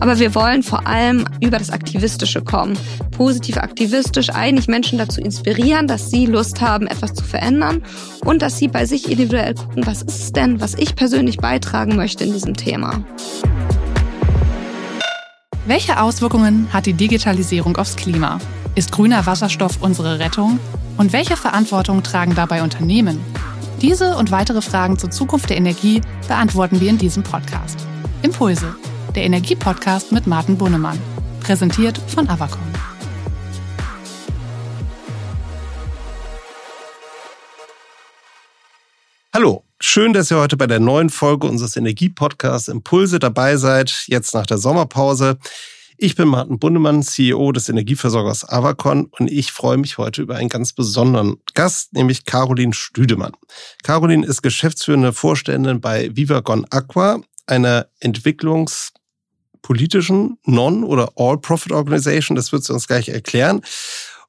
Aber wir wollen vor allem über das Aktivistische kommen. Positiv aktivistisch eigentlich Menschen dazu inspirieren, dass sie Lust haben, etwas zu verändern und dass sie bei sich individuell gucken, was ist es denn, was ich persönlich beitragen möchte in diesem Thema. Welche Auswirkungen hat die Digitalisierung aufs Klima? Ist grüner Wasserstoff unsere Rettung? Und welche Verantwortung tragen dabei Unternehmen? Diese und weitere Fragen zur Zukunft der Energie beantworten wir in diesem Podcast. Impulse, der Energiepodcast mit Martin Bunnemann. Präsentiert von Avacon. Hallo, schön, dass ihr heute bei der neuen Folge unseres Energiepodcasts Impulse dabei seid, jetzt nach der Sommerpause. Ich bin Martin Bundemann, CEO des Energieversorgers Avacon und ich freue mich heute über einen ganz besonderen Gast, nämlich Caroline Stüdemann. Caroline ist geschäftsführende Vorständin bei Vivagon Aqua, einer entwicklungspolitischen Non- oder All-Profit-Organisation. Das wird sie uns gleich erklären.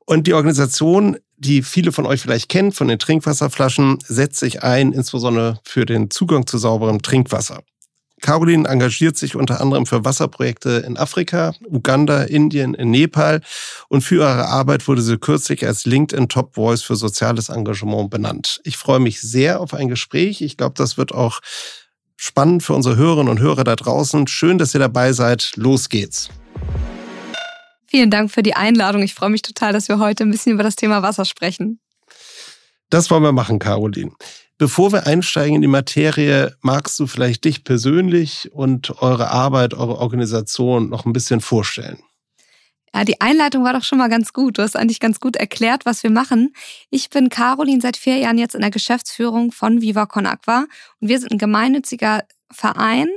Und die Organisation, die viele von euch vielleicht kennen, von den Trinkwasserflaschen, setzt sich ein, insbesondere für den Zugang zu sauberem Trinkwasser. Caroline engagiert sich unter anderem für Wasserprojekte in Afrika, Uganda, Indien, in Nepal und für ihre Arbeit wurde sie kürzlich als LinkedIn Top Voice für soziales Engagement benannt. Ich freue mich sehr auf ein Gespräch. Ich glaube, das wird auch spannend für unsere Hörerinnen und Hörer da draußen. Schön, dass ihr dabei seid. Los geht's. Vielen Dank für die Einladung. Ich freue mich total, dass wir heute ein bisschen über das Thema Wasser sprechen. Das wollen wir machen, Caroline. Bevor wir einsteigen in die Materie, magst du vielleicht dich persönlich und eure Arbeit, eure Organisation noch ein bisschen vorstellen? Ja, die Einleitung war doch schon mal ganz gut. Du hast eigentlich ganz gut erklärt, was wir machen. Ich bin Caroline seit vier Jahren jetzt in der Geschäftsführung von Viva Con Aqua und wir sind ein gemeinnütziger Verein,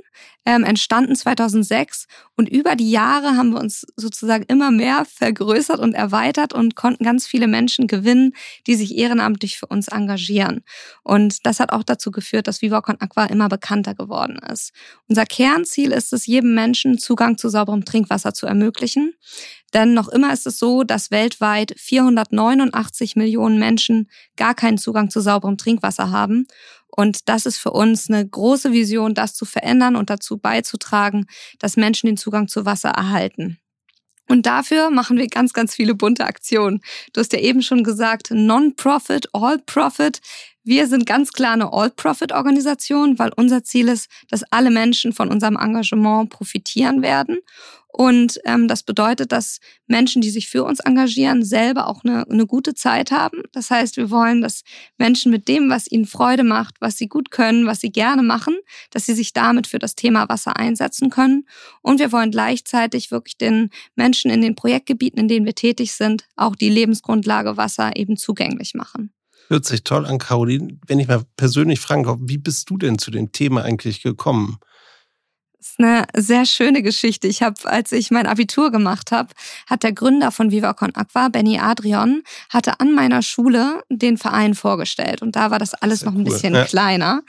ähm, entstanden 2006 und über die Jahre haben wir uns sozusagen immer mehr vergrößert und erweitert und konnten ganz viele Menschen gewinnen, die sich ehrenamtlich für uns engagieren. Und das hat auch dazu geführt, dass Viva Con Aqua immer bekannter geworden ist. Unser Kernziel ist es, jedem Menschen Zugang zu sauberem Trinkwasser zu ermöglichen. Denn noch immer ist es so, dass weltweit 489 Millionen Menschen gar keinen Zugang zu sauberem Trinkwasser haben. Und das ist für uns eine große Vision, das zu verändern und dazu beizutragen, dass Menschen den Zugang zu Wasser erhalten. Und dafür machen wir ganz, ganz viele bunte Aktionen. Du hast ja eben schon gesagt, Non-Profit, All-Profit. Wir sind ganz klar eine All-Profit-Organisation, weil unser Ziel ist, dass alle Menschen von unserem Engagement profitieren werden. Und ähm, das bedeutet, dass Menschen, die sich für uns engagieren, selber auch eine, eine gute Zeit haben. Das heißt, wir wollen, dass Menschen mit dem, was ihnen Freude macht, was sie gut können, was sie gerne machen, dass sie sich damit für das Thema Wasser einsetzen können. Und wir wollen gleichzeitig wirklich den Menschen in den Projektgebieten, in denen wir tätig sind, auch die Lebensgrundlage Wasser eben zugänglich machen. Hört sich toll an, Caroline. Wenn ich mal persönlich fragen darf, wie bist du denn zu dem Thema eigentlich gekommen? Das ist eine sehr schöne Geschichte. Ich habe, als ich mein Abitur gemacht habe, hat der Gründer von Viva Con Aqua, Benny Adrian, hatte an meiner Schule den Verein vorgestellt. Und da war das alles Sehr noch ein cool. bisschen ja. kleiner.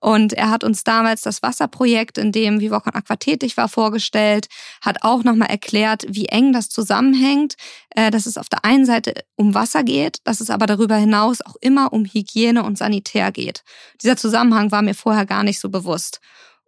Und er hat uns damals das Wasserprojekt, in dem Viva Con Aqua tätig war, vorgestellt, hat auch nochmal erklärt, wie eng das zusammenhängt, äh, dass es auf der einen Seite um Wasser geht, dass es aber darüber hinaus auch immer um Hygiene und Sanitär geht. Dieser Zusammenhang war mir vorher gar nicht so bewusst.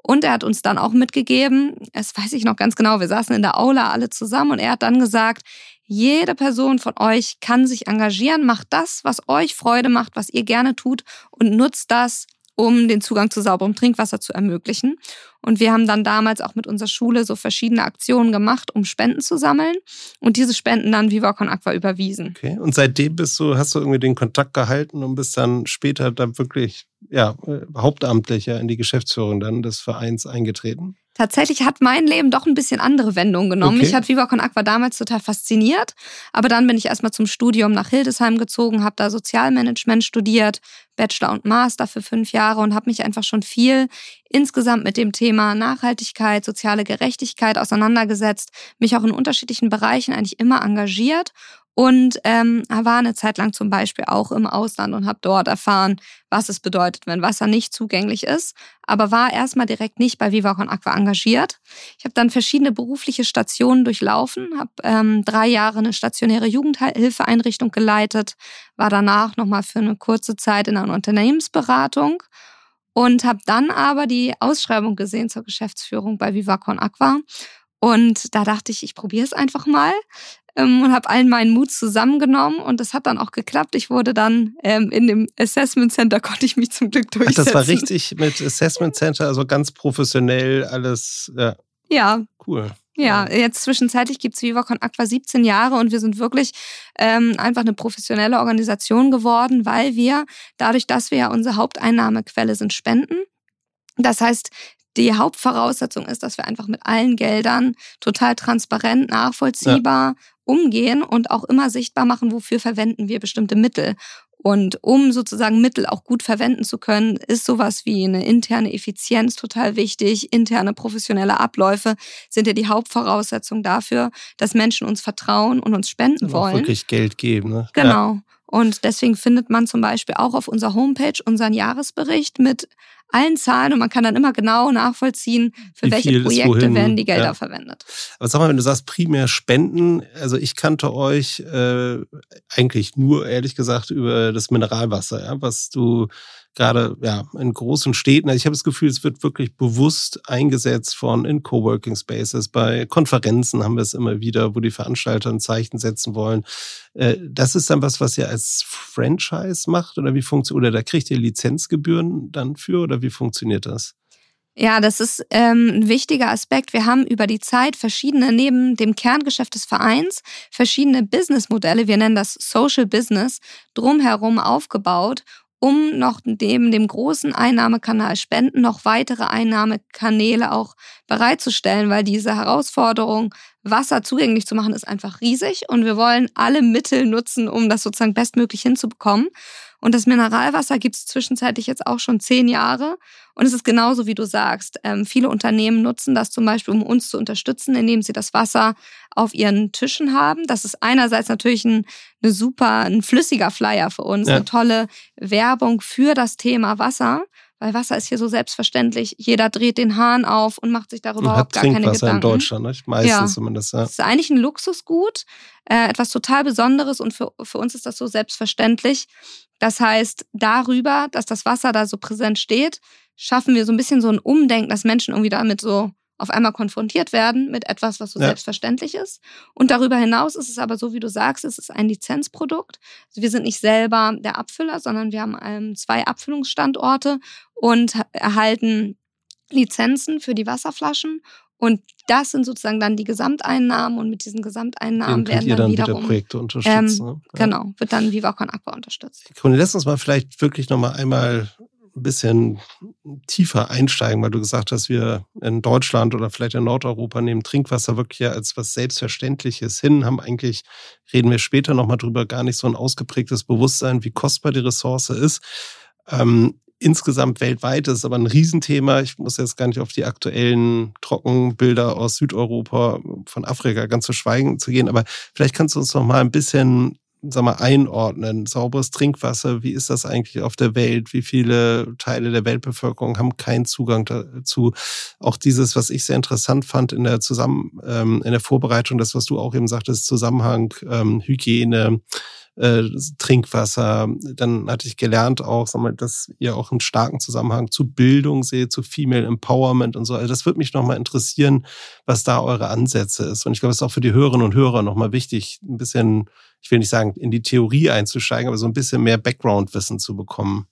Und er hat uns dann auch mitgegeben, das weiß ich noch ganz genau, wir saßen in der Aula alle zusammen und er hat dann gesagt, jede Person von euch kann sich engagieren, macht das, was euch Freude macht, was ihr gerne tut und nutzt das, um den Zugang zu sauberem Trinkwasser zu ermöglichen. Und wir haben dann damals auch mit unserer Schule so verschiedene Aktionen gemacht, um Spenden zu sammeln und diese Spenden dann Viva Aqua überwiesen. Okay. Und seitdem bist du, hast du irgendwie den Kontakt gehalten und bist dann später dann wirklich ja, äh, hauptamtlicher in die Geschäftsführung dann des Vereins eingetreten? Tatsächlich hat mein Leben doch ein bisschen andere Wendungen genommen. Okay. Mich hat Viva Con Aqua damals total fasziniert. Aber dann bin ich erstmal zum Studium nach Hildesheim gezogen, habe da Sozialmanagement studiert, Bachelor und Master für fünf Jahre und habe mich einfach schon viel insgesamt mit dem Thema Nachhaltigkeit, soziale Gerechtigkeit auseinandergesetzt, mich auch in unterschiedlichen Bereichen eigentlich immer engagiert und ähm, war eine Zeit lang zum Beispiel auch im Ausland und habe dort erfahren, was es bedeutet, wenn Wasser nicht zugänglich ist, aber war erstmal direkt nicht bei Viva Con Aqua engagiert. Ich habe dann verschiedene berufliche Stationen durchlaufen, habe ähm, drei Jahre eine stationäre Jugendhilfeeinrichtung geleitet, war danach nochmal für eine kurze Zeit in einer Unternehmensberatung und habe dann aber die Ausschreibung gesehen zur Geschäftsführung bei Viva Con Aqua Und da dachte ich, ich probiere es einfach mal ähm, und habe allen meinen Mut zusammengenommen und das hat dann auch geklappt. Ich wurde dann ähm, in dem Assessment Center, konnte ich mich zum Glück durchsetzen. Ach, das war richtig mit Assessment Center, also ganz professionell alles. Ja. ja. Cool. Ja, jetzt zwischenzeitlich gibt's VivaCon Aqua 17 Jahre und wir sind wirklich ähm, einfach eine professionelle Organisation geworden, weil wir dadurch, dass wir ja unsere Haupteinnahmequelle sind Spenden, das heißt, die Hauptvoraussetzung ist, dass wir einfach mit allen Geldern total transparent, nachvollziehbar ja. umgehen und auch immer sichtbar machen, wofür verwenden wir bestimmte Mittel. Und um sozusagen Mittel auch gut verwenden zu können, ist sowas wie eine interne Effizienz total wichtig. Interne professionelle Abläufe sind ja die Hauptvoraussetzung dafür, dass Menschen uns vertrauen und uns spenden und wollen. wirklich Geld geben. Ne? Genau. Ja. Und deswegen findet man zum Beispiel auch auf unserer Homepage unseren Jahresbericht mit allen Zahlen und man kann dann immer genau nachvollziehen, für Wie welche Projekte werden die Gelder ja. verwendet. Aber sag mal, wenn du sagst primär Spenden, also ich kannte euch äh, eigentlich nur, ehrlich gesagt, über das Mineralwasser, ja, was du gerade ja, in großen Städten. Also ich habe das Gefühl, es wird wirklich bewusst eingesetzt von in Coworking Spaces. Bei Konferenzen haben wir es immer wieder, wo die Veranstalter ein Zeichen setzen wollen. Äh, das ist dann was, was ihr als Franchise macht oder wie funktioniert, oder da kriegt ihr Lizenzgebühren dann für oder wie funktioniert das? Ja, das ist ähm, ein wichtiger Aspekt. Wir haben über die Zeit verschiedene, neben dem Kerngeschäft des Vereins, verschiedene Businessmodelle, wir nennen das Social Business, drumherum aufgebaut um noch neben dem großen Einnahmekanal Spenden noch weitere Einnahmekanäle auch bereitzustellen, weil diese Herausforderung, Wasser zugänglich zu machen, ist einfach riesig und wir wollen alle Mittel nutzen, um das sozusagen bestmöglich hinzubekommen. Und das Mineralwasser gibt es zwischenzeitlich jetzt auch schon zehn Jahre. Und es ist genauso, wie du sagst. Ähm, viele Unternehmen nutzen das zum Beispiel, um uns zu unterstützen, indem sie das Wasser auf ihren Tischen haben. Das ist einerseits natürlich ein, eine super, ein flüssiger Flyer für uns, ja. eine tolle Werbung für das Thema Wasser. Weil Wasser ist hier so selbstverständlich. Jeder dreht den Hahn auf und macht sich darüber überhaupt gar keine Gedanken. in Deutschland, ne? meistens ja. zumindest. Ja. Das ist eigentlich ein Luxusgut, äh, etwas total Besonderes und für, für uns ist das so selbstverständlich. Das heißt, darüber, dass das Wasser da so präsent steht, schaffen wir so ein bisschen so ein Umdenken, dass Menschen irgendwie damit so auf einmal konfrontiert werden mit etwas, was so ja. selbstverständlich ist. Und darüber hinaus ist es aber so, wie du sagst, es ist ein Lizenzprodukt. Also wir sind nicht selber der Abfüller, sondern wir haben ähm, zwei Abfüllungsstandorte und erhalten Lizenzen für die Wasserflaschen. Und das sind sozusagen dann die Gesamteinnahmen und mit diesen Gesamteinnahmen werden dann, dann wiederum Projekte unterstützen. Ähm, ja. Genau, wird dann Viva Con Aqua unterstützt. Lass uns mal vielleicht wirklich nochmal einmal ein bisschen tiefer einsteigen, weil du gesagt hast, wir in Deutschland oder vielleicht in Nordeuropa nehmen Trinkwasser wirklich als was Selbstverständliches hin, haben eigentlich, reden wir später nochmal drüber, gar nicht so ein ausgeprägtes Bewusstsein, wie kostbar die Ressource ist. Ähm, insgesamt weltweit ist es aber ein Riesenthema. Ich muss jetzt gar nicht auf die aktuellen Trockenbilder aus Südeuropa, von Afrika ganz zu schweigen zu gehen, aber vielleicht kannst du uns noch mal ein bisschen sag mal, einordnen? Sauberes Trinkwasser, wie ist das eigentlich auf der Welt? Wie viele Teile der Weltbevölkerung haben keinen Zugang dazu? Auch dieses, was ich sehr interessant fand in der Zusammen, ähm, in der Vorbereitung, das, was du auch eben sagtest, Zusammenhang, ähm, Hygiene, äh, Trinkwasser. Dann hatte ich gelernt auch, mal, dass ihr auch einen starken Zusammenhang zu Bildung seht, zu Female Empowerment und so. Also das würde mich nochmal interessieren, was da eure Ansätze ist. Und ich glaube, es ist auch für die Hörerinnen und Hörer nochmal wichtig, ein bisschen, ich will nicht sagen, in die Theorie einzusteigen, aber so ein bisschen mehr Background-Wissen zu bekommen.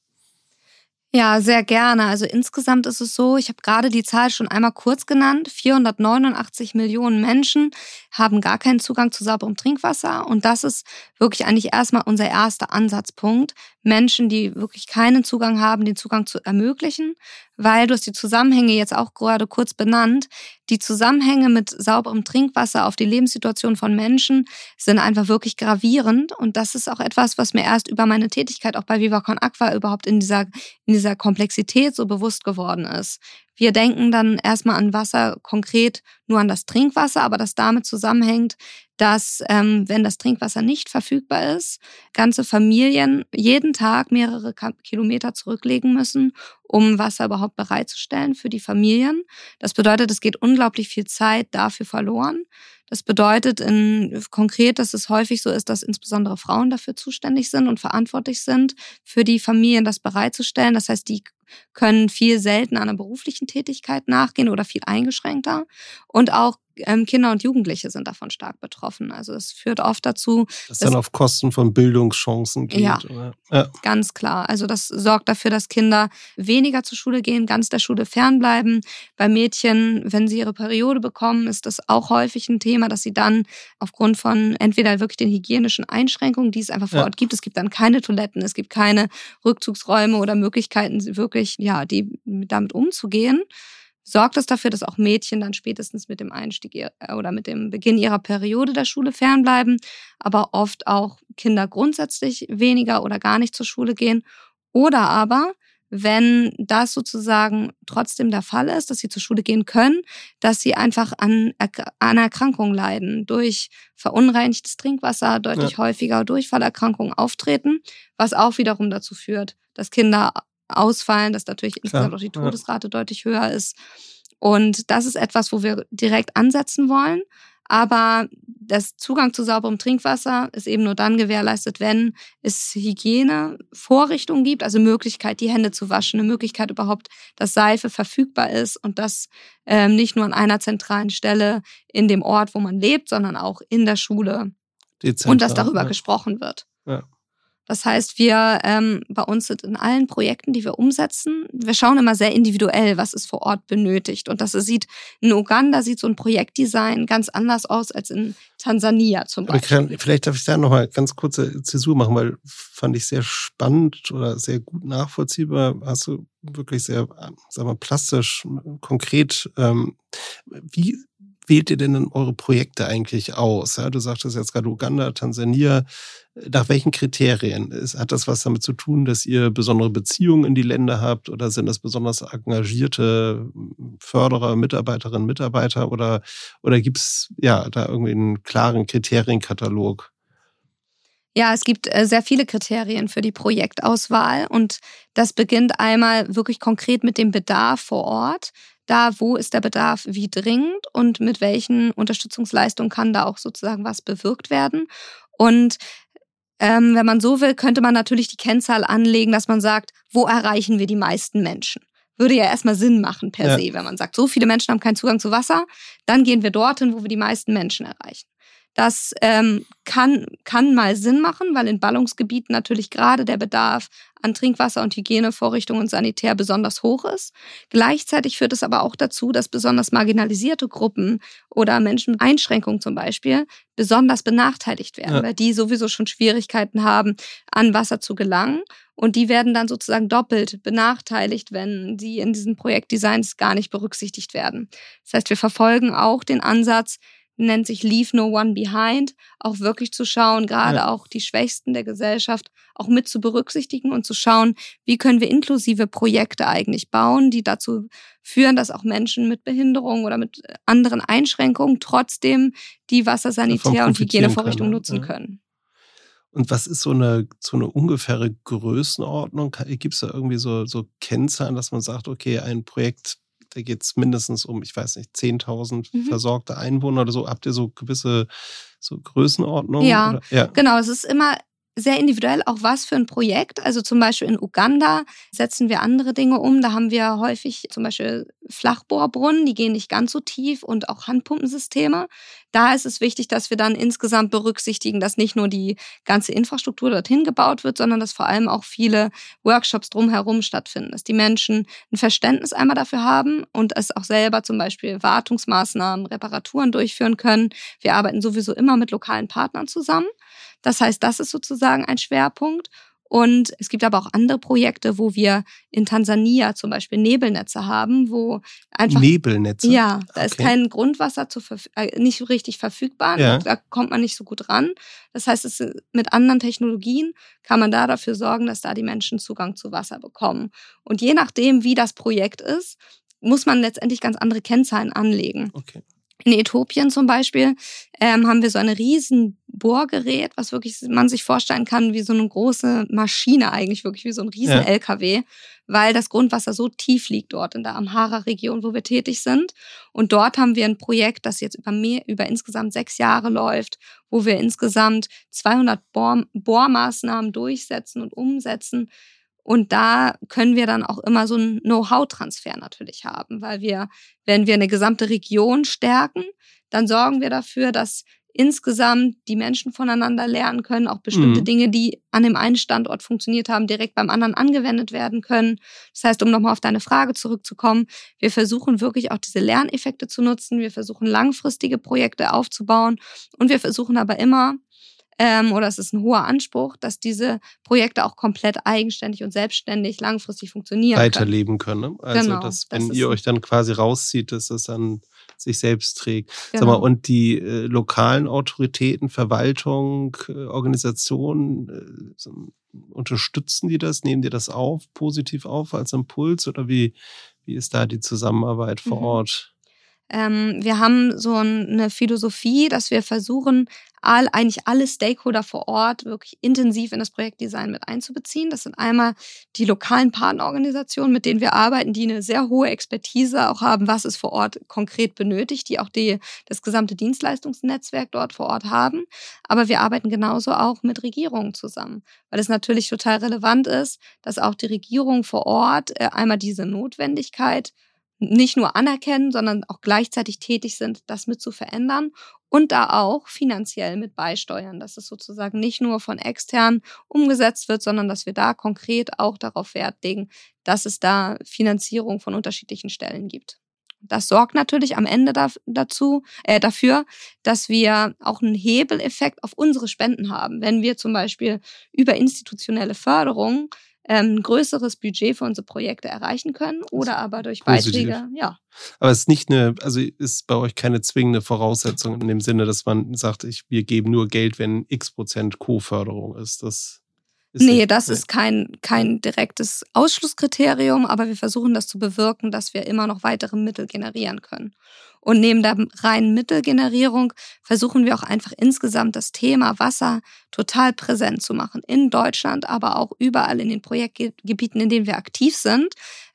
Ja, sehr gerne. Also insgesamt ist es so, ich habe gerade die Zahl schon einmal kurz genannt. 489 Millionen Menschen haben gar keinen Zugang zu sauberem Trinkwasser. Und das ist wirklich eigentlich erstmal unser erster Ansatzpunkt, Menschen, die wirklich keinen Zugang haben, den Zugang zu ermöglichen, weil du hast die Zusammenhänge jetzt auch gerade kurz benannt. Die Zusammenhänge mit sauberem Trinkwasser auf die Lebenssituation von Menschen sind einfach wirklich gravierend. Und das ist auch etwas, was mir erst über meine Tätigkeit auch bei Viva Aqua überhaupt in dieser, in dieser Komplexität so bewusst geworden ist. Wir denken dann erstmal an Wasser konkret nur an das Trinkwasser, aber das damit zusammenhängt, dass ähm, wenn das Trinkwasser nicht verfügbar ist, ganze Familien jeden Tag mehrere Kilometer zurücklegen müssen, um Wasser überhaupt bereitzustellen für die Familien. Das bedeutet, es geht unglaublich viel Zeit dafür verloren. Das bedeutet in, konkret, dass es häufig so ist, dass insbesondere Frauen dafür zuständig sind und verantwortlich sind, für die Familien das bereitzustellen. Das heißt, die können viel seltener einer beruflichen Tätigkeit nachgehen oder viel eingeschränkter. Und auch ähm, Kinder und Jugendliche sind davon stark betroffen. Also es führt oft dazu, dass dann auf Kosten von Bildungschancen geht. Ja, ja, ganz klar. Also das sorgt dafür, dass Kinder weniger zur Schule gehen, ganz der Schule fernbleiben. Bei Mädchen, wenn sie ihre Periode bekommen, ist das auch häufig ein Thema, dass sie dann aufgrund von entweder wirklich den hygienischen Einschränkungen, die es einfach vor ja. Ort gibt, es gibt dann keine Toiletten, es gibt keine Rückzugsräume oder Möglichkeiten, wirklich ja, die damit umzugehen sorgt es dafür, dass auch Mädchen dann spätestens mit dem Einstieg oder mit dem Beginn ihrer Periode der Schule fernbleiben, aber oft auch Kinder grundsätzlich weniger oder gar nicht zur Schule gehen. Oder aber, wenn das sozusagen trotzdem der Fall ist, dass sie zur Schule gehen können, dass sie einfach an, an Erkrankungen leiden, durch verunreinigtes Trinkwasser deutlich ja. häufiger Durchfallerkrankungen auftreten, was auch wiederum dazu führt, dass Kinder ausfallen, dass natürlich insgesamt auch die Todesrate ja. deutlich höher ist. Und das ist etwas, wo wir direkt ansetzen wollen. Aber das Zugang zu sauberem Trinkwasser ist eben nur dann gewährleistet, wenn es Hygienevorrichtungen gibt, also Möglichkeit, die Hände zu waschen, eine Möglichkeit überhaupt, dass Seife verfügbar ist und das ähm, nicht nur an einer zentralen Stelle in dem Ort, wo man lebt, sondern auch in der Schule. Dezenter, und dass darüber ja. gesprochen wird. Ja. Das heißt, wir ähm, bei uns sind in allen Projekten, die wir umsetzen, wir schauen immer sehr individuell, was ist vor Ort benötigt. Und das sieht in Uganda sieht so ein Projektdesign ganz anders aus als in Tansania zum Beispiel. Kann, vielleicht darf ich da nochmal ganz kurze Zäsur machen, weil fand ich sehr spannend oder sehr gut nachvollziehbar. Hast du wirklich sehr, sagen wir, plastisch, konkret. Ähm, wie wählt ihr denn dann eure Projekte eigentlich aus? Ja, du sagtest jetzt gerade Uganda, Tansania. Nach welchen Kriterien? Hat das was damit zu tun, dass ihr besondere Beziehungen in die Länder habt oder sind das besonders engagierte Förderer, Mitarbeiterinnen, Mitarbeiter oder, oder gibt es ja da irgendwie einen klaren Kriterienkatalog? Ja, es gibt äh, sehr viele Kriterien für die Projektauswahl und das beginnt einmal wirklich konkret mit dem Bedarf vor Ort da, wo ist der Bedarf wie dringend und mit welchen Unterstützungsleistungen kann da auch sozusagen was bewirkt werden. Und ähm, wenn man so will, könnte man natürlich die Kennzahl anlegen, dass man sagt, wo erreichen wir die meisten Menschen? Würde ja erstmal Sinn machen per ja. se, wenn man sagt, so viele Menschen haben keinen Zugang zu Wasser, dann gehen wir dorthin, wo wir die meisten Menschen erreichen. Das ähm, kann, kann mal Sinn machen, weil in Ballungsgebieten natürlich gerade der Bedarf an Trinkwasser und Hygienevorrichtungen und Sanitär besonders hoch ist. Gleichzeitig führt es aber auch dazu, dass besonders marginalisierte Gruppen oder Menschen mit Einschränkungen zum Beispiel besonders benachteiligt werden, ja. weil die sowieso schon Schwierigkeiten haben, an Wasser zu gelangen. Und die werden dann sozusagen doppelt benachteiligt, wenn sie in diesen Projektdesigns gar nicht berücksichtigt werden. Das heißt, wir verfolgen auch den Ansatz, nennt sich Leave No One Behind, auch wirklich zu schauen, gerade ja. auch die Schwächsten der Gesellschaft auch mit zu berücksichtigen und zu schauen, wie können wir inklusive Projekte eigentlich bauen, die dazu führen, dass auch Menschen mit Behinderung oder mit anderen Einschränkungen trotzdem die Wassersanitär- und Hygienevorrichtungen nutzen ja. können. Und was ist so eine, so eine ungefähre Größenordnung? Gibt es da irgendwie so, so Kennzahlen, dass man sagt, okay, ein Projekt da geht es mindestens um, ich weiß nicht, 10.000 mhm. versorgte Einwohner oder so. Habt ihr so gewisse so Größenordnungen? Ja, ja, genau. Es ist immer sehr individuell auch was für ein Projekt. Also zum Beispiel in Uganda setzen wir andere Dinge um. Da haben wir häufig zum Beispiel Flachbohrbrunnen, die gehen nicht ganz so tief und auch Handpumpensysteme. Da ist es wichtig, dass wir dann insgesamt berücksichtigen, dass nicht nur die ganze Infrastruktur dorthin gebaut wird, sondern dass vor allem auch viele Workshops drumherum stattfinden, dass die Menschen ein Verständnis einmal dafür haben und es auch selber zum Beispiel Wartungsmaßnahmen, Reparaturen durchführen können. Wir arbeiten sowieso immer mit lokalen Partnern zusammen. Das heißt, das ist sozusagen ein Schwerpunkt. Und es gibt aber auch andere Projekte, wo wir in Tansania zum Beispiel Nebelnetze haben, wo einfach. Nebelnetze? Ja, da okay. ist kein Grundwasser zu äh, nicht richtig verfügbar. Ja. Da kommt man nicht so gut ran. Das heißt, es, mit anderen Technologien kann man da dafür sorgen, dass da die Menschen Zugang zu Wasser bekommen. Und je nachdem, wie das Projekt ist, muss man letztendlich ganz andere Kennzahlen anlegen. Okay. In Äthiopien zum Beispiel ähm, haben wir so ein riesen Bohrgerät, was wirklich man sich vorstellen kann wie so eine große Maschine eigentlich, wirklich wie so ein riesen ja. LKW, weil das Grundwasser so tief liegt dort in der Amhara-Region, wo wir tätig sind. Und dort haben wir ein Projekt, das jetzt über, mehr, über insgesamt sechs Jahre läuft, wo wir insgesamt 200 Bohr, Bohrmaßnahmen durchsetzen und umsetzen, Und da können wir dann auch immer so einen Know-how-Transfer natürlich haben, weil wir, wenn wir eine gesamte Region stärken, dann sorgen wir dafür, dass insgesamt die Menschen voneinander lernen können, auch bestimmte mhm. Dinge, die an dem einen Standort funktioniert haben, direkt beim anderen angewendet werden können. Das heißt, um nochmal auf deine Frage zurückzukommen, wir versuchen wirklich auch diese Lerneffekte zu nutzen. Wir versuchen langfristige Projekte aufzubauen und wir versuchen aber immer, ähm, oder es ist ein hoher Anspruch, dass diese Projekte auch komplett eigenständig und selbstständig langfristig funktionieren. Weiterleben können. können. Ne? Also, genau, dass, wenn das ihr euch dann quasi rauszieht, dass das dann sich selbst trägt. Genau. Sag mal, genau. und die äh, lokalen Autoritäten, Verwaltung, äh, Organisationen, äh, unterstützen die das? Nehmen die das auf, positiv auf als Impuls? Oder wie, wie ist da die Zusammenarbeit vor mhm. Ort? Ähm, wir haben so eine Philosophie, dass wir versuchen, all, eigentlich alle Stakeholder vor Ort wirklich intensiv in das Projektdesign mit einzubeziehen. Das sind einmal die lokalen Partnerorganisationen, mit denen wir arbeiten, die eine sehr hohe Expertise auch haben, was es vor Ort konkret benötigt, die auch die, das gesamte Dienstleistungsnetzwerk dort vor Ort haben. Aber wir arbeiten genauso auch mit Regierungen zusammen, weil es natürlich total relevant ist, dass auch die Regierung vor Ort äh, einmal diese Notwendigkeit nicht nur anerkennen, sondern auch gleichzeitig tätig sind, das mit zu verändern und da auch finanziell mit beisteuern, dass es sozusagen nicht nur von extern umgesetzt wird, sondern dass wir da konkret auch darauf Wert legen, dass es da Finanzierung von unterschiedlichen Stellen gibt. Das sorgt natürlich am Ende dazu, äh, dafür, dass wir auch einen Hebeleffekt auf unsere Spenden haben. Wenn wir zum Beispiel über institutionelle Förderung ähm, ein größeres Budget für unsere Projekte erreichen können oder aber durch Positiv. Beiträge, ja. Aber es ist nicht eine, also ist bei euch keine zwingende Voraussetzung in dem Sinne, dass man sagt, ich, wir geben nur Geld, wenn x Prozent Co-Förderung ist. Das ist nee, nicht, das nee. ist kein, kein direktes Ausschlusskriterium, aber wir versuchen das zu bewirken, dass wir immer noch weitere Mittel generieren können. Und neben der reinen Mittelgenerierung versuchen wir auch einfach insgesamt das Thema Wasser total präsent zu machen. In Deutschland, aber auch überall in den Projektgebieten, in denen wir aktiv sind.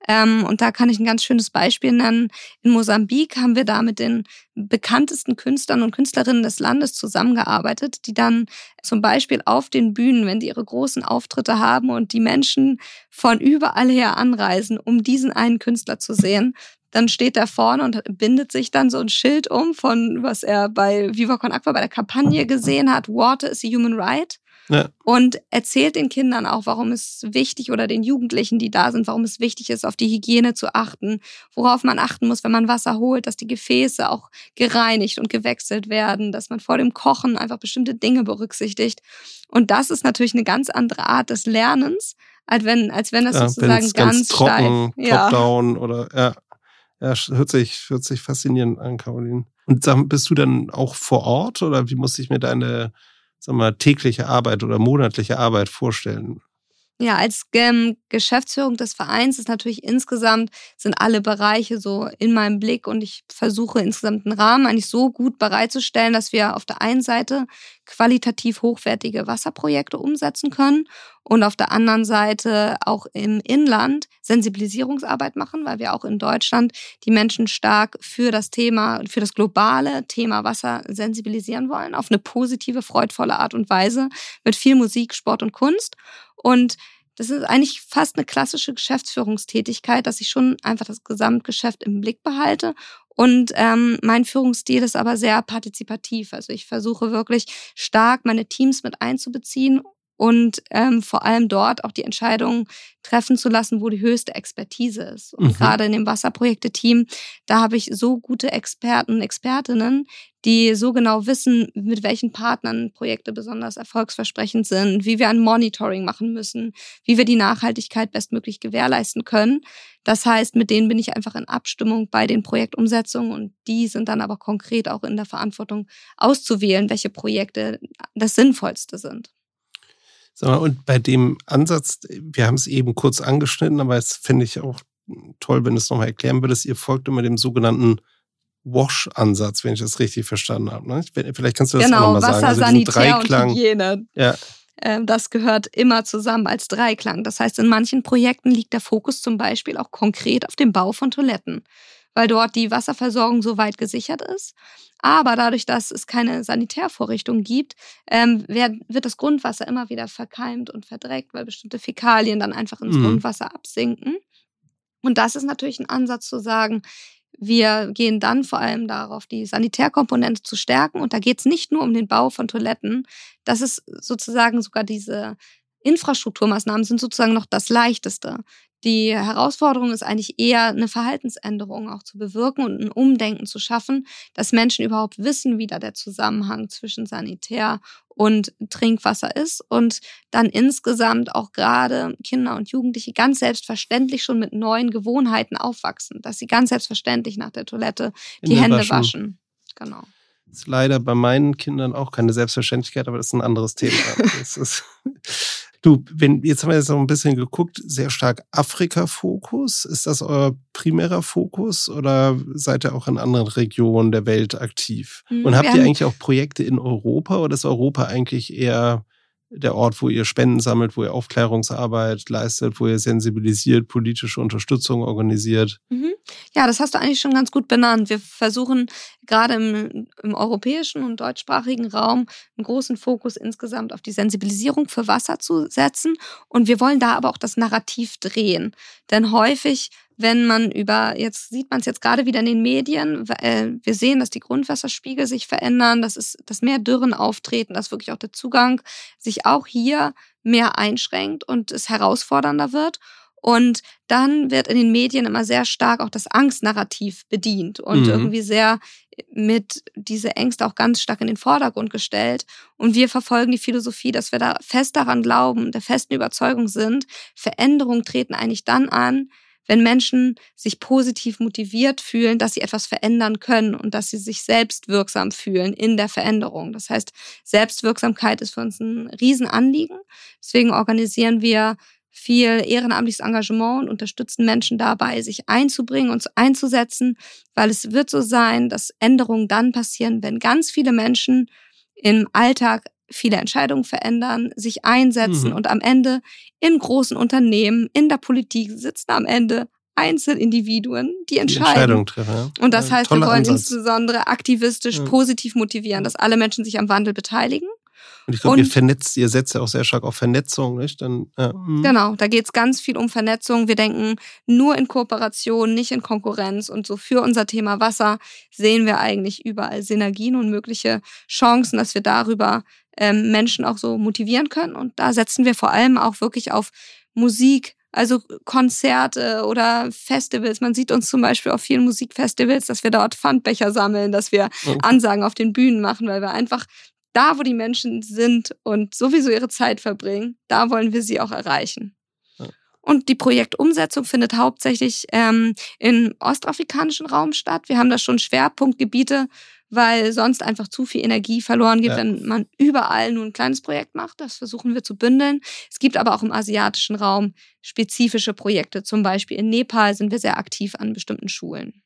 Ähm, und da kann ich ein ganz schönes Beispiel nennen. In Mosambik haben wir da mit den bekanntesten Künstlern und Künstlerinnen des Landes zusammengearbeitet, die dann zum Beispiel auf den Bühnen, wenn die ihre großen Auftritte haben und die Menschen von überall her anreisen, um diesen einen Künstler zu sehen, dann steht er vorne und bindet sich dann so ein Schild um von, was er bei Viva Con Aqua bei der Kampagne gesehen hat, Water is a Human Right. Ja. Und erzählt den Kindern auch, warum es wichtig oder den Jugendlichen, die da sind, warum es wichtig ist, auf die Hygiene zu achten, worauf man achten muss, wenn man Wasser holt, dass die Gefäße auch gereinigt und gewechselt werden, dass man vor dem Kochen einfach bestimmte Dinge berücksichtigt. Und das ist natürlich eine ganz andere Art des Lernens, als wenn, als wenn das ja, sozusagen ganz, ganz trocken, steif, top-down ja. oder ja. Ja, hört sich, hört sich faszinierend an, Caroline. Und sag, bist du dann auch vor Ort oder wie muss ich mir deine sag mal, tägliche Arbeit oder monatliche Arbeit vorstellen? Ja, als ähm, Geschäftsführung des Vereins ist natürlich insgesamt sind alle Bereiche so in meinem Blick und ich versuche insgesamt einen Rahmen eigentlich so gut bereitzustellen, dass wir auf der einen Seite qualitativ hochwertige Wasserprojekte umsetzen können und auf der anderen Seite auch im Inland Sensibilisierungsarbeit machen, weil wir auch in Deutschland die Menschen stark für das Thema, für das globale Thema Wasser sensibilisieren wollen, auf eine positive, freudvolle Art und Weise mit viel Musik, Sport und Kunst. Und das ist eigentlich fast eine klassische Geschäftsführungstätigkeit, dass ich schon einfach das Gesamtgeschäft im Blick behalte. Und ähm, mein Führungsstil ist aber sehr partizipativ. Also ich versuche wirklich stark meine Teams mit einzubeziehen und ähm, vor allem dort auch die Entscheidungen treffen zu lassen, wo die höchste Expertise ist. Und mhm. gerade in dem Wasserprojekte-Team, da habe ich so gute Experten und Expertinnen, die so genau wissen, mit welchen Partnern Projekte besonders erfolgsversprechend sind, wie wir ein Monitoring machen müssen, wie wir die Nachhaltigkeit bestmöglich gewährleisten können. Das heißt, mit denen bin ich einfach in Abstimmung bei den Projektumsetzungen und die sind dann aber konkret auch in der Verantwortung auszuwählen, welche Projekte das Sinnvollste sind. Und bei dem Ansatz, wir haben es eben kurz angeschnitten, aber es finde ich auch toll, wenn du es nochmal erklären würdest. Ihr folgt immer dem sogenannten Wash-Ansatz, wenn ich das richtig verstanden habe. Ne? Vielleicht kannst du das genau, auch nochmal sagen. Also Sanitär und Hygiene. Ja. Ähm, das gehört immer zusammen als Dreiklang. Das heißt, in manchen Projekten liegt der Fokus zum Beispiel auch konkret auf dem Bau von Toiletten weil dort die Wasserversorgung so weit gesichert ist. Aber dadurch, dass es keine Sanitärvorrichtung gibt, ähm, wird, das Grundwasser immer wieder verkeimt und verdreckt, weil bestimmte Fäkalien dann einfach ins mhm. Grundwasser absinken. Und das ist natürlich ein Ansatz zu sagen, wir gehen dann vor allem darauf, die Sanitärkomponente zu stärken. Und da geht es nicht nur um den Bau von Toiletten. Das ist sozusagen sogar diese Infrastrukturmaßnahmen sind sozusagen noch das Leichteste. Die Herausforderung ist eigentlich eher eine Verhaltensänderung auch zu bewirken und ein Umdenken zu schaffen, dass Menschen überhaupt wissen, wie da der Zusammenhang zwischen Sanitär und Trinkwasser ist und dann insgesamt auch gerade Kinder und Jugendliche ganz selbstverständlich schon mit neuen Gewohnheiten aufwachsen, dass sie ganz selbstverständlich nach der Toilette die Hände waschen. waschen. Genau. Das ist leider bei meinen Kindern auch keine Selbstverständlichkeit, aber das ist ein anderes Thema. Du, wenn, jetzt haben wir jetzt noch ein bisschen geguckt, sehr stark Afrika-Fokus. Ist das euer primärer Fokus oder seid ihr auch in anderen Regionen der Welt aktiv? Mhm, Und habt ihr eigentlich auch Projekte in Europa oder ist Europa eigentlich eher der Ort, wo ihr Spenden sammelt, wo ihr Aufklärungsarbeit leistet, wo ihr sensibilisiert, politische Unterstützung organisiert? Mhm. Ja, das hast du eigentlich schon ganz gut benannt. Wir versuchen gerade im, im, europäischen und deutschsprachigen Raum einen großen Fokus insgesamt auf die Sensibilisierung für Wasser zu setzen. Und wir wollen da aber auch das Narrativ drehen. Denn häufig wenn man über, jetzt sieht man es jetzt gerade wieder in den Medien, äh, wir sehen, dass die Grundwasserspiegel sich verändern, dass, es, dass mehr Dürren auftreten, dass wirklich auch der Zugang sich auch hier mehr einschränkt und es herausfordernder wird. Und dann wird in den Medien immer sehr stark auch das Angstnarrativ bedient und mhm. irgendwie sehr mit diese Ängste auch ganz stark in den Vordergrund gestellt. Und wir verfolgen die Philosophie, dass wir da fest daran glauben, der festen Überzeugung sind, Veränderungen treten eigentlich dann an, wenn Menschen sich positiv motiviert fühlen, dass sie etwas verändern können und dass sie sich selbst wirksam fühlen in der Veränderung. Das heißt, Selbstwirksamkeit ist für uns ein Riesenanliegen. Deswegen organisieren wir viel ehrenamtliches Engagement und unterstützen Menschen dabei, sich einzubringen und einzusetzen, weil es wird so sein, dass Änderungen dann passieren, wenn ganz viele Menschen im Alltag viele Entscheidungen verändern, sich einsetzen mhm. und am Ende in großen Unternehmen, in der Politik sitzen am Ende Einzelindividuen, die entscheiden. Die Entscheidung treffen, ja. Und das ja, heißt, wir wollen Ansatz. insbesondere aktivistisch ja. positiv motivieren, dass alle Menschen sich am Wandel beteiligen und ich glaube, ihr vernetzt, ihr setzt ja auch sehr stark auf Vernetzung, nicht? Dann, ja. Mhm. Genau, da geht es ganz viel um Vernetzung. Wir denken nur in Kooperation, nicht in Konkurrenz. Und so für unser Thema Wasser sehen wir eigentlich überall Synergien und mögliche Chancen, dass wir darüber ähm, Menschen auch so motivieren können. Und da setzen wir vor allem auch wirklich auf Musik, also Konzerte oder Festivals. Man sieht uns zum Beispiel auf vielen Musikfestivals, dass wir dort Pfandbecher sammeln, dass wir okay. Ansagen auf den Bühnen machen, weil wir einfach da, wo die Menschen sind und sowieso ihre Zeit verbringen, da wollen wir sie auch erreichen. Und die Projektumsetzung findet hauptsächlich ähm, im ostafrikanischen Raum statt. Wir haben da schon Schwerpunktgebiete, weil sonst einfach zu viel Energie verloren geht, ja. wenn man überall nur ein kleines Projekt macht. Das versuchen wir zu bündeln. Es gibt aber auch im asiatischen Raum spezifische Projekte. Zum Beispiel in Nepal sind wir sehr aktiv an bestimmten Schulen.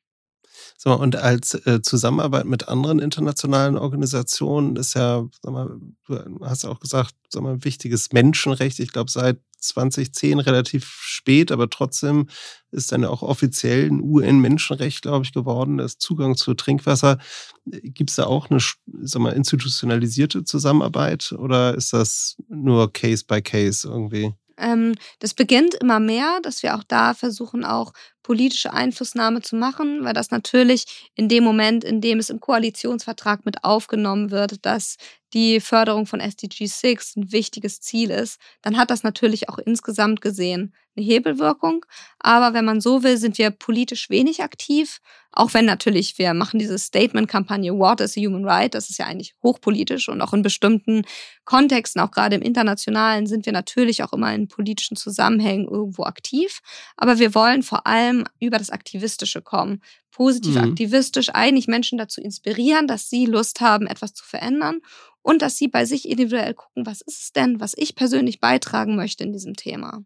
So, und als äh, Zusammenarbeit mit anderen internationalen Organisationen ist ja, sag mal, du hast auch gesagt, sag mal, ein wichtiges Menschenrecht. Ich glaube, seit 2010 relativ spät, aber trotzdem ist dann auch offiziell ein UN-Menschenrecht, glaube ich, geworden, das Zugang zu Trinkwasser. Gibt es da auch eine sag mal, institutionalisierte Zusammenarbeit oder ist das nur Case by Case irgendwie? Ähm, das beginnt immer mehr, dass wir auch da versuchen, auch politische Einflussnahme zu machen, weil das natürlich in dem Moment, in dem es im Koalitionsvertrag mit aufgenommen wird, dass die Förderung von SDG 6 ein wichtiges Ziel ist, dann hat das natürlich auch insgesamt gesehen eine Hebelwirkung. Aber wenn man so will, sind wir politisch wenig aktiv. Auch wenn natürlich wir machen diese Statement-Kampagne What is a Human Right? Das ist ja eigentlich hochpolitisch und auch in bestimmten Kontexten, auch gerade im internationalen, sind wir natürlich auch immer in politischen Zusammenhängen irgendwo aktiv. Aber wir wollen vor allem über das Aktivistische kommen. Positiv mhm. aktivistisch eigentlich Menschen dazu inspirieren, dass sie Lust haben, etwas zu verändern und dass sie bei sich individuell gucken, was ist es denn, was ich persönlich beitragen möchte in diesem Thema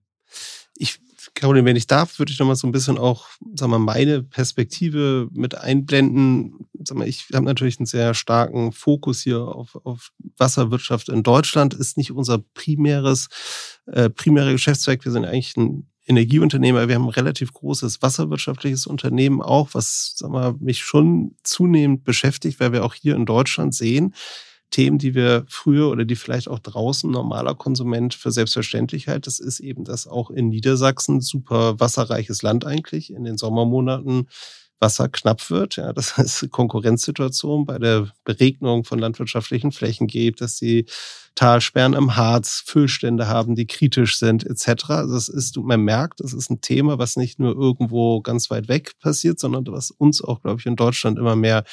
ich, Caroline, wenn ich darf, würde ich nochmal so ein bisschen auch, sag mal, meine Perspektive mit einblenden. Sag mal, ich habe natürlich einen sehr starken Fokus hier auf, auf Wasserwirtschaft in Deutschland. Ist nicht unser primäres, äh, primärer Geschäftszweck. Wir sind eigentlich ein Energieunternehmer, wir haben ein relativ großes wasserwirtschaftliches Unternehmen auch, was sag mal, mich schon zunehmend beschäftigt, weil wir auch hier in Deutschland sehen, Themen, die wir früher oder die vielleicht auch draußen normaler Konsument für selbstverständlich hält, das ist eben, dass auch in Niedersachsen super wasserreiches Land eigentlich in den Sommermonaten Wasser knapp wird. Ja, das heißt Konkurrenzsituation bei der Beregnung von landwirtschaftlichen Flächen gibt, dass die Talsperren im Harz Füllstände haben, die kritisch sind, etc. Also das ist, man merkt, das ist ein Thema, was nicht nur irgendwo ganz weit weg passiert, sondern was uns auch, glaube ich, in Deutschland immer mehr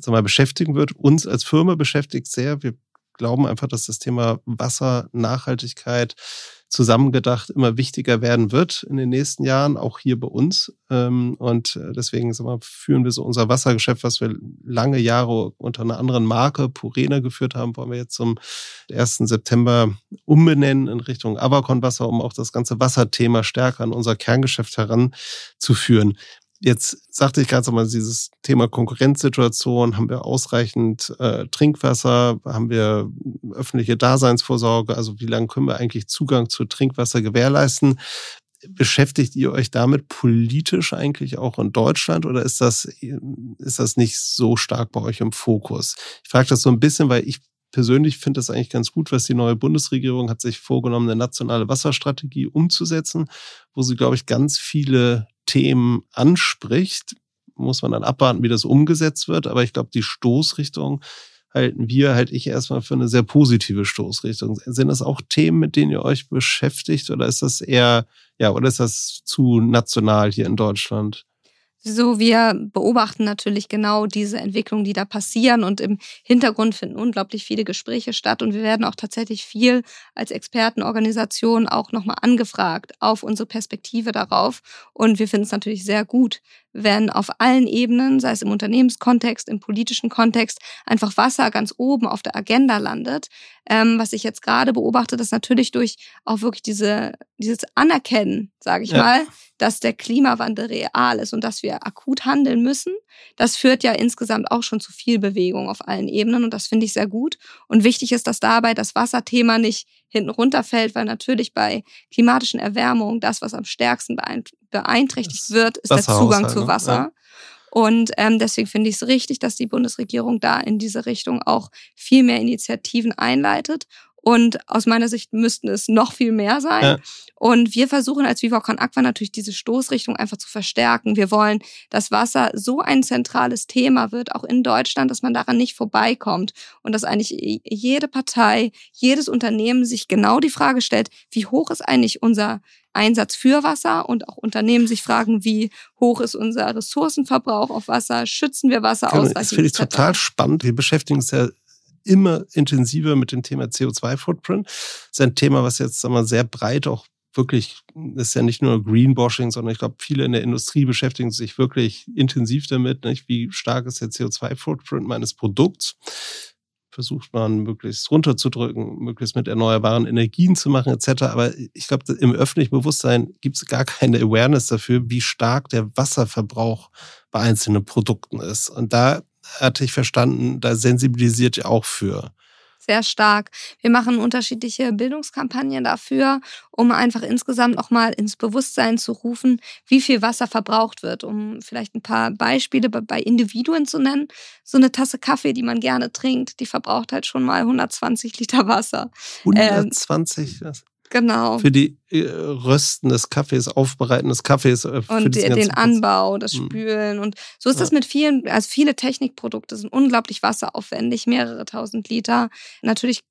sag mal, beschäftigen wird. Uns als Firma beschäftigt sehr. Wir glauben einfach, dass das Thema Wasser, Nachhaltigkeit, zusammengedacht immer wichtiger werden wird in den nächsten Jahren, auch hier bei uns. Ähm, und äh, deswegen wir, führen wir so unser Wassergeschäft, was wir lange Jahre unter einer anderen Marke, Purena, geführt haben, wollen wir jetzt zum 1. September umbenennen in Richtung Avacon Wasser, um auch das ganze Wasserthema stärker an unser Kerngeschäft heranzuführen. Jetzt sagte ich gerade mal, dieses Thema Konkurrenzsituation, haben wir ausreichend äh, Trinkwasser, haben wir öffentliche Daseinsvorsorge, also wie lange können wir eigentlich Zugang zu Trinkwasser gewährleisten? Beschäftigt ihr euch damit politisch eigentlich auch in Deutschland oder ist das, ist das nicht so stark bei euch im Fokus? Ich frage das so ein bisschen, weil ich persönlich finde das eigentlich ganz gut, was die neue Bundesregierung hat sich vorgenommen, eine nationale Wasserstrategie umzusetzen, wo sie, glaube ich, ganz viele Themen anspricht, muss man dann abwarten, wie das umgesetzt wird. Aber ich glaube, die Stoßrichtung halten wir, halt ich erstmal für eine sehr positive Stoßrichtung. Sind das auch Themen, mit denen ihr euch beschäftigt oder ist das eher, ja, oder ist das zu national hier in Deutschland? So, wir beobachten natürlich genau diese Entwicklungen, die da passieren und im Hintergrund finden unglaublich viele Gespräche statt und wir werden auch tatsächlich viel als Expertenorganisation auch nochmal angefragt auf unsere Perspektive darauf und wir finden es natürlich sehr gut, wenn auf allen Ebenen, sei es im Unternehmenskontext, im politischen Kontext, einfach Wasser ganz oben auf der Agenda landet. Ähm, was ich jetzt gerade beobachte, dass natürlich durch auch wirklich diese, dieses Anerkennen, sage ich ja. mal, dass der Klimawandel real ist und dass wir akut handeln müssen, das führt ja insgesamt auch schon zu viel Bewegung auf allen Ebenen und das finde ich sehr gut. Und wichtig ist, dass dabei das Wasserthema nicht hinten runterfällt, weil natürlich bei klimatischen Erwärmungen das, was am stärksten beeinträchtigt wird, ist der Zugang zu Wasser. Ja. Und ähm, deswegen finde ich es richtig, dass die Bundesregierung da in diese Richtung auch viel mehr Initiativen einleitet und aus meiner Sicht müssten es noch viel mehr sein. Ja. Und wir versuchen als Viva Con Aqua natürlich diese Stoßrichtung einfach zu verstärken. Wir wollen, dass Wasser so ein zentrales Thema wird, auch in Deutschland, dass man daran nicht vorbeikommt. Und dass eigentlich jede Partei, jedes Unternehmen sich genau die Frage stellt, wie hoch ist eigentlich unser Einsatz für Wasser und auch Unternehmen sich fragen, wie hoch ist unser Ressourcenverbrauch auf Wasser, schützen wir Wasser aus? Das finde ich total spannend. Wir beschäftigen uns ja immer intensiver mit dem Thema CO2-Footprint. Das ist ein Thema, was jetzt sagen wir, sehr breit auch wirklich, ist ja nicht nur Greenwashing, sondern ich glaube, viele in der Industrie beschäftigen sich wirklich intensiv damit, nicht? wie stark ist der CO2-Footprint meines Produkts. Versucht man möglichst runterzudrücken, möglichst mit erneuerbaren Energien zu machen, etc. Aber ich glaube, im öffentlichen Bewusstsein gibt es gar keine Awareness dafür, wie stark der Wasserverbrauch bei einzelnen Produkten ist. Und da hatte ich verstanden, da sensibilisiert ihr auch für. Sehr stark. Wir machen unterschiedliche Bildungskampagnen dafür, um einfach insgesamt auch mal ins Bewusstsein zu rufen, wie viel Wasser verbraucht wird. Um vielleicht ein paar Beispiele bei Individuen zu nennen. So eine Tasse Kaffee, die man gerne trinkt, die verbraucht halt schon mal 120 Liter Wasser. 120? Ähm, Genau. Für die äh, Rösten des Kaffees, Aufbereiten des Kaffees. Äh, und die, den Anbau, das hm. Spülen. Und so ist ja. das mit vielen, also viele Technikprodukte sind unglaublich wasseraufwendig, mehrere tausend Liter. Natürlich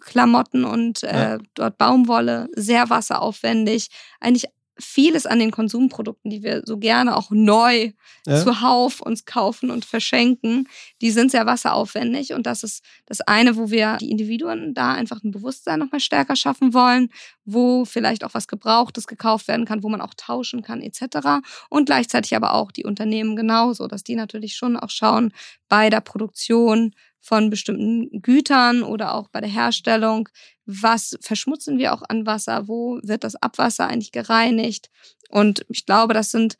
Klamotten und äh, ja. dort Baumwolle, sehr wasseraufwendig. Eigentlich vieles an den Konsumprodukten, die wir so gerne auch neu ja. zuhauf uns kaufen und verschenken, die sind sehr wasseraufwendig. Und das ist das eine, wo wir die Individuen da einfach ein Bewusstsein nochmal stärker schaffen wollen, wo vielleicht auch was Gebrauchtes gekauft werden kann, wo man auch tauschen kann, etc. Und gleichzeitig aber auch die Unternehmen genauso, dass die natürlich schon auch schauen bei der Produktion von bestimmten Gütern oder auch bei der Herstellung, was verschmutzen wir auch an Wasser, wo wird das Abwasser eigentlich gereinigt. Und ich glaube, das sind,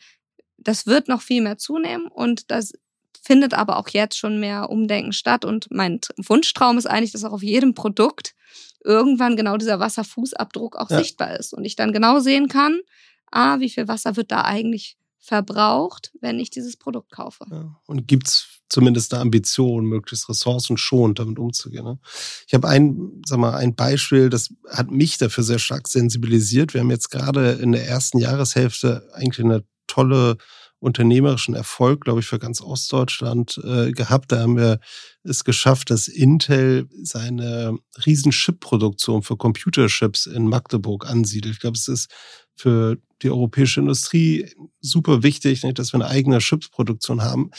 das wird noch viel mehr zunehmen und das findet aber auch jetzt schon mehr Umdenken statt. Und mein Wunschtraum ist eigentlich, dass auch auf jedem Produkt irgendwann genau dieser Wasserfußabdruck auch ja. sichtbar ist und ich dann genau sehen kann, ah, wie viel Wasser wird da eigentlich verbraucht, wenn ich dieses Produkt kaufe. Ja. Und gibt es zumindest eine Ambition, möglichst ressourcenschonend damit umzugehen. Ne? Ich habe ein, sag mal, ein Beispiel, das hat mich dafür sehr stark sensibilisiert. Wir haben jetzt gerade in der ersten Jahreshälfte eigentlich eine tolle unternehmerischen Erfolg, glaube ich, für ganz Ostdeutschland äh, gehabt. Da haben wir es geschafft, dass Intel seine riesen Chip-Produktion für Computerchips in Magdeburg ansiedelt. Ich glaube, es ist für die europäische Industrie super wichtig, nicht, dass wir eine eigene Chipsproduktion haben.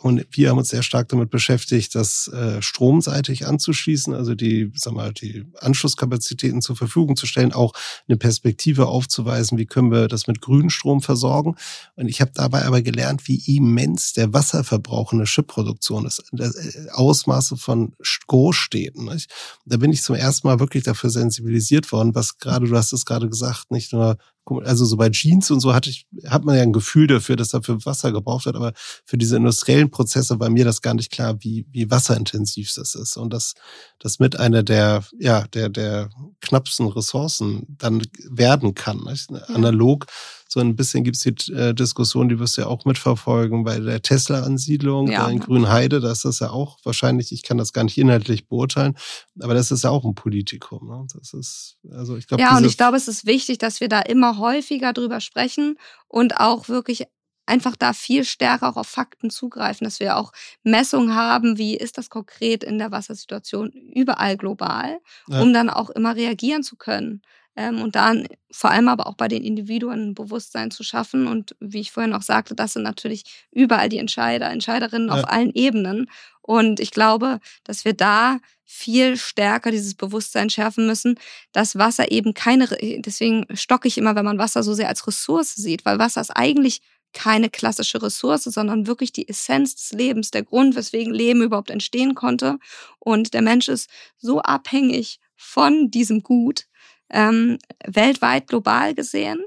Und wir haben uns sehr stark damit beschäftigt, das äh, stromseitig anzuschließen, also die, sag mal, die Anschlusskapazitäten zur Verfügung zu stellen, auch eine Perspektive aufzuweisen, wie können wir das mit Grünstrom versorgen. Und ich habe dabei aber gelernt, wie immens der Wasserverbrauch in der Chipproduktion ist. Das äh, Ausmaße von Großstädten. Nicht? Da bin ich zum ersten Mal wirklich dafür sensibilisiert worden, was gerade, du hast es gerade gesagt, nicht nur also so bei Jeans und so hatte ich, hat man ja ein Gefühl dafür, dass dafür Wasser gebraucht wird, aber für diese industriellen Prozesse war mir das gar nicht klar, wie, wie wasserintensiv das ist. Und dass das mit einer der, ja, der, der knappsten Ressourcen dann werden kann. Nicht? Analog so ein bisschen gibt es die äh, Diskussion, die wirst du ja auch mitverfolgen bei der Tesla-Ansiedlung ja. in Grünheide. Da ist das ja auch wahrscheinlich, ich kann das gar nicht inhaltlich beurteilen, aber das ist ja auch ein Politikum. Ne? Das ist, also ich glaube. Ja, und ich glaube, es ist wichtig, dass wir da immer häufiger drüber sprechen und auch wirklich einfach da viel stärker auch auf Fakten zugreifen, dass wir auch Messungen haben, wie ist das konkret in der Wassersituation überall global, ja. um dann auch immer reagieren zu können ähm, und dann vor allem aber auch bei den Individuen ein Bewusstsein zu schaffen. Und wie ich vorhin auch sagte, das sind natürlich überall die Entscheider, Entscheiderinnen ja. auf allen Ebenen. Und ich glaube, dass wir da viel stärker dieses Bewusstsein schärfen müssen, dass Wasser eben keine, deswegen stocke ich immer, wenn man Wasser so sehr als Ressource sieht, weil Wasser ist eigentlich keine klassische Ressource, sondern wirklich die Essenz des Lebens, der Grund, weswegen Leben überhaupt entstehen konnte. Und der Mensch ist so abhängig von diesem Gut, ähm, weltweit global gesehen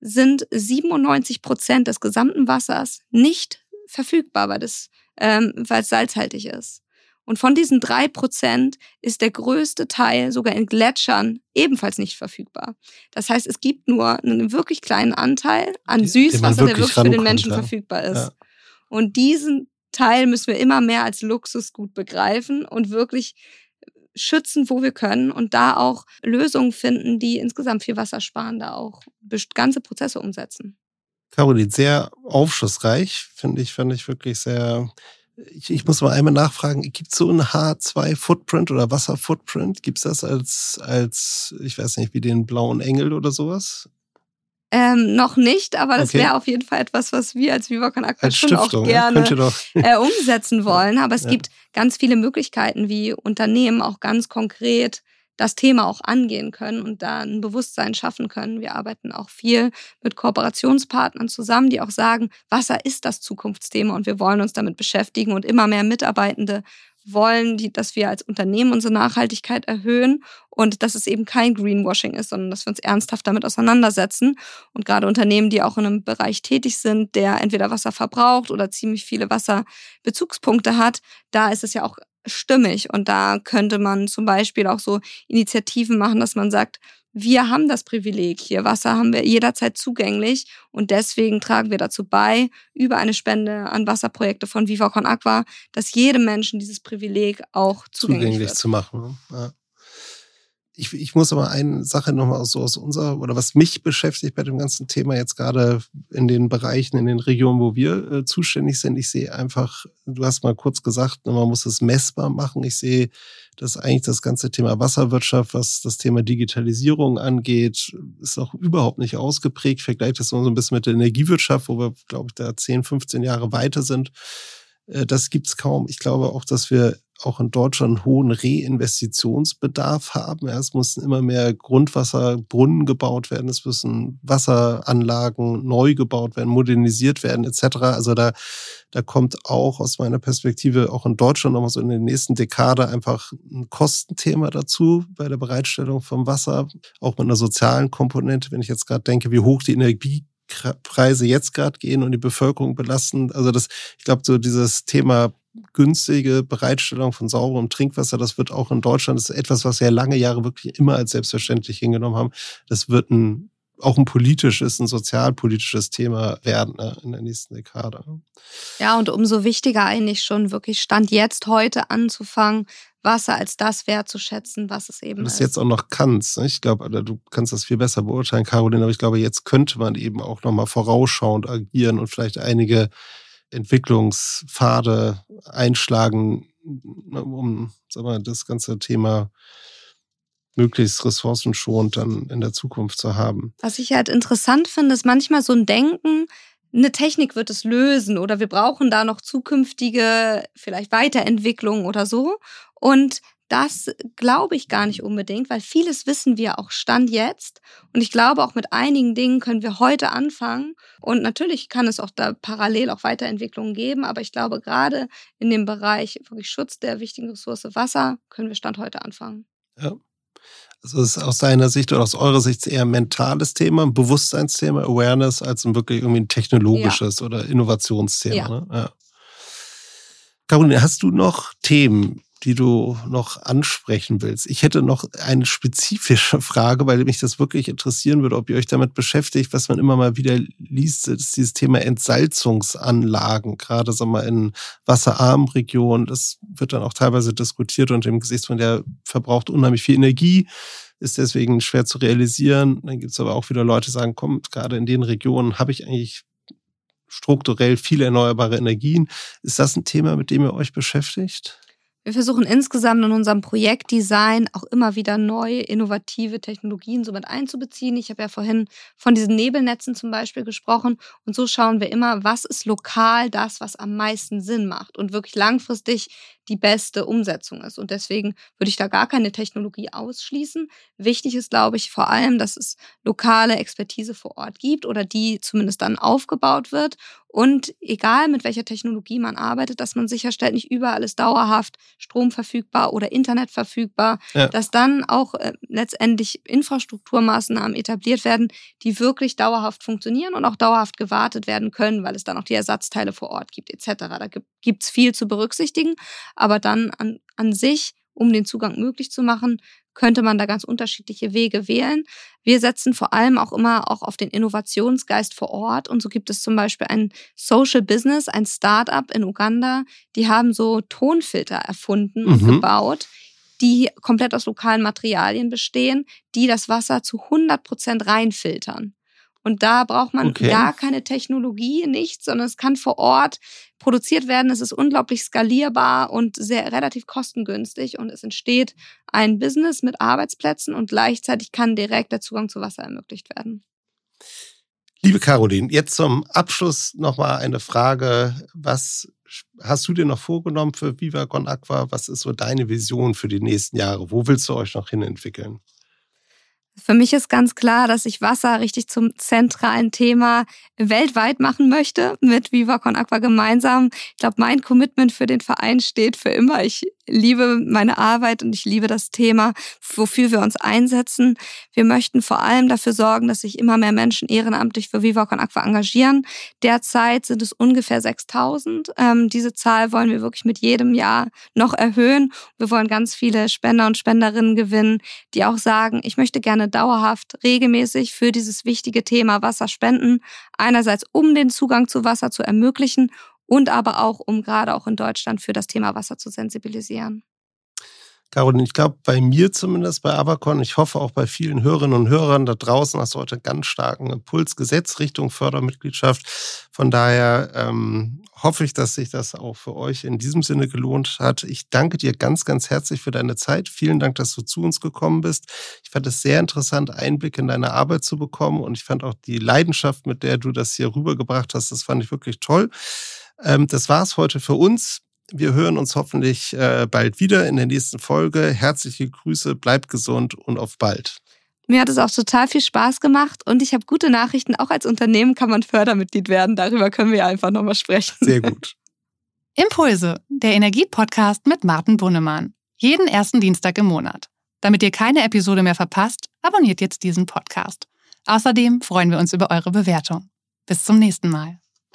sind 97 Prozent des gesamten Wassers nicht verfügbar, weil, ähm, es salzhaltig ist. Und von diesen drei Prozent ist der größte Teil sogar in Gletschern ebenfalls nicht verfügbar. Das heißt, es gibt nur einen wirklich kleinen Anteil an Süßwasser, der wirklich für den Menschen ja. verfügbar ist. Ja. Und diesen Teil müssen wir immer mehr als Luxusgut begreifen und wirklich schützen, wo wir können und da auch Lösungen finden, die insgesamt viel Wasser sparen, da auch ganze Prozesse umsetzen. Caroline, sehr aufschlussreich, finde ich, finde ich wirklich sehr. Ich, ich muss mal einmal nachfragen, gibt es so ein H2-Footprint oder Wasser-Footprint? Gibt es das als, als, ich weiß nicht, wie den blauen Engel oder sowas? Ähm, noch nicht, aber das okay. wäre auf jeden Fall etwas, was wir als Viva Con Aqua schon auch gerne äh, umsetzen wollen. Aber es ja. gibt ganz viele Möglichkeiten, wie Unternehmen auch ganz konkret das Thema auch angehen können und da ein Bewusstsein schaffen können. Wir arbeiten auch viel mit Kooperationspartnern zusammen, die auch sagen, Wasser ist das Zukunftsthema und wir wollen uns damit beschäftigen und immer mehr Mitarbeitende wollen, die, dass wir als Unternehmen unsere Nachhaltigkeit erhöhen und dass es eben kein Greenwashing ist, sondern dass wir uns ernsthaft damit auseinandersetzen. Und gerade Unternehmen, die auch in einem Bereich tätig sind, der entweder Wasser verbraucht oder ziemlich viele Wasserbezugspunkte hat, da ist es ja auch stimmig. Und da könnte man zum Beispiel auch so Initiativen machen, dass man sagt, wir haben das Privileg hier. Wasser haben wir jederzeit zugänglich und deswegen tragen wir dazu bei, über eine Spende an Wasserprojekte von Viva Con Aqua, dass jedem Menschen dieses Privileg auch zugänglich, zugänglich zu machen. Ne? Ja ich, ich muss aber eine Sache nochmal so aus unserer, oder was mich beschäftigt bei dem ganzen Thema jetzt gerade in den Bereichen, in den Regionen, wo wir äh, zuständig sind. Ich sehe einfach, du hast mal kurz gesagt, man muss es messbar machen. Ich sehe, dass eigentlich das ganze Thema Wasserwirtschaft, was das Thema Digitalisierung angeht, ist auch überhaupt nicht ausgeprägt. Vielleicht das so ein bisschen mit der Energiewirtschaft, wo wir, glaube ich, da 10, 15 Jahre weiter sind. Äh, das gibt's kaum. Ich glaube auch, dass wir auch in Deutschland hohen Reinvestitionsbedarf haben. Es müssen immer mehr Grundwasserbrunnen gebaut werden, es müssen Wasseranlagen neu gebaut werden, modernisiert werden etc. Also da, da kommt auch aus meiner Perspektive auch in Deutschland nochmal so in der nächsten Dekade einfach ein Kostenthema dazu bei der Bereitstellung vom Wasser, auch mit einer sozialen Komponente. Wenn ich jetzt gerade denke, wie hoch die Energie Preise jetzt gerade gehen und die Bevölkerung belasten. Also das, ich glaube, so dieses Thema günstige Bereitstellung von sauberem Trinkwasser, das wird auch in Deutschland, das ist etwas, was wir lange Jahre wirklich immer als selbstverständlich hingenommen haben. Das wird ein auch ein politisches, ein sozialpolitisches Thema werden ne, in der nächsten Dekade. Ja, und umso wichtiger eigentlich schon wirklich Stand jetzt heute anzufangen, Wasser als das wertzuschätzen, was es eben ist. ist. jetzt auch noch kannst. Ne? Ich glaube, du kannst das viel besser beurteilen, Caroline, aber ich glaube, jetzt könnte man eben auch nochmal vorausschauend agieren und vielleicht einige Entwicklungspfade einschlagen, ne, um sag mal, das ganze Thema möglichst ressourcenschonend dann in der Zukunft zu haben. Was ich halt interessant finde, ist manchmal so ein Denken, eine Technik wird es lösen oder wir brauchen da noch zukünftige vielleicht Weiterentwicklungen oder so. Und das glaube ich gar nicht unbedingt, weil vieles wissen wir auch Stand jetzt. Und ich glaube, auch mit einigen Dingen können wir heute anfangen. Und natürlich kann es auch da parallel auch Weiterentwicklungen geben. Aber ich glaube, gerade in dem Bereich wirklich Schutz der wichtigen Ressource Wasser können wir Stand heute anfangen. Ja. Also ist aus deiner Sicht oder aus eurer Sicht eher ein mentales Thema, ein Bewusstseinsthema, Awareness, als ein wirklich irgendwie ein technologisches ja. oder Innovationsthema. Ja. Ne? Ja. Caroline, hast du noch Themen, die du noch ansprechen willst. Ich hätte noch eine spezifische Frage, weil mich das wirklich interessieren würde, ob ihr euch damit beschäftigt, was man immer mal wieder liest, ist dieses Thema Entsalzungsanlagen, gerade sagen wir in wasserarmen Regionen. Das wird dann auch teilweise diskutiert unter dem Gesichtspunkt, der verbraucht unheimlich viel Energie, ist deswegen schwer zu realisieren. Dann gibt es aber auch wieder Leute, die sagen, komm, gerade in den Regionen habe ich eigentlich strukturell viele erneuerbare Energien. Ist das ein Thema, mit dem ihr euch beschäftigt? Wir versuchen insgesamt in unserem Projektdesign auch immer wieder neue, innovative Technologien somit einzubeziehen. Ich habe ja vorhin von diesen Nebelnetzen zum Beispiel gesprochen. Und so schauen wir immer, was ist lokal das, was am meisten Sinn macht und wirklich langfristig die beste Umsetzung ist. Und deswegen würde ich da gar keine Technologie ausschließen. Wichtig ist, glaube ich, vor allem, dass es lokale Expertise vor Ort gibt oder die zumindest dann aufgebaut wird. Und egal mit welcher Technologie man arbeitet, dass man sicherstellt, nicht überall ist dauerhaft Strom verfügbar oder Internet verfügbar, ja. dass dann auch äh, letztendlich Infrastrukturmaßnahmen etabliert werden, die wirklich dauerhaft funktionieren und auch dauerhaft gewartet werden können, weil es dann auch die Ersatzteile vor Ort gibt etc. Da gibt es viel zu berücksichtigen. Aber dann an, an sich, um den Zugang möglich zu machen, könnte man da ganz unterschiedliche Wege wählen. Wir setzen vor allem auch immer auch auf den Innovationsgeist vor Ort. Und so gibt es zum Beispiel ein Social Business, ein Startup in Uganda, die haben so Tonfilter erfunden und mhm. gebaut, die komplett aus lokalen Materialien bestehen, die das Wasser zu 100 Prozent reinfiltern. Und da braucht man okay. gar keine Technologie, nichts, sondern es kann vor Ort produziert werden. Es ist unglaublich skalierbar und sehr relativ kostengünstig und es entsteht ein Business mit Arbeitsplätzen und gleichzeitig kann direkt der Zugang zu Wasser ermöglicht werden. Liebe Caroline, jetzt zum Abschluss nochmal eine Frage. Was hast du dir noch vorgenommen für Viva Con Aqua? Was ist so deine Vision für die nächsten Jahre? Wo willst du euch noch hin entwickeln? Für mich ist ganz klar, dass ich Wasser richtig zum zentralen Thema weltweit machen möchte mit Viva Con Aqua gemeinsam. Ich glaube, mein Commitment für den Verein steht für immer. Ich liebe meine Arbeit und ich liebe das Thema, wofür wir uns einsetzen. Wir möchten vor allem dafür sorgen, dass sich immer mehr Menschen ehrenamtlich für Viva Con Aqua engagieren. Derzeit sind es ungefähr 6000. Ähm, diese Zahl wollen wir wirklich mit jedem Jahr noch erhöhen. Wir wollen ganz viele Spender und Spenderinnen gewinnen, die auch sagen, ich möchte gerne dauerhaft regelmäßig für dieses wichtige Thema Wasser spenden. Einerseits, um den Zugang zu Wasser zu ermöglichen und aber auch, um gerade auch in Deutschland für das Thema Wasser zu sensibilisieren. Caroline, ich glaube, bei mir zumindest, bei Avacon, ich hoffe auch bei vielen Hörerinnen und Hörern da draußen hast du heute einen ganz starken Impuls gesetzt Richtung Fördermitgliedschaft. Von daher ähm, hoffe ich, dass sich das auch für euch in diesem Sinne gelohnt hat. Ich danke dir ganz, ganz herzlich für deine Zeit. Vielen Dank, dass du zu uns gekommen bist. Ich fand es sehr interessant, Einblick in deine Arbeit zu bekommen und ich fand auch die Leidenschaft, mit der du das hier rübergebracht hast, das fand ich wirklich toll. Ähm, das war's heute für uns. Wir hören uns hoffentlich äh, bald wieder in der nächsten Folge. Herzliche Grüße, bleibt gesund und auf bald. Mir hat es auch total viel Spaß gemacht und ich habe gute Nachrichten. Auch als Unternehmen kann man Fördermitglied werden. Darüber können wir einfach nochmal sprechen. Sehr gut. Impulse, der Energiepodcast mit Martin Bunnemann. Jeden ersten Dienstag im Monat. Damit ihr keine Episode mehr verpasst, abonniert jetzt diesen Podcast. Außerdem freuen wir uns über eure Bewertung. Bis zum nächsten Mal.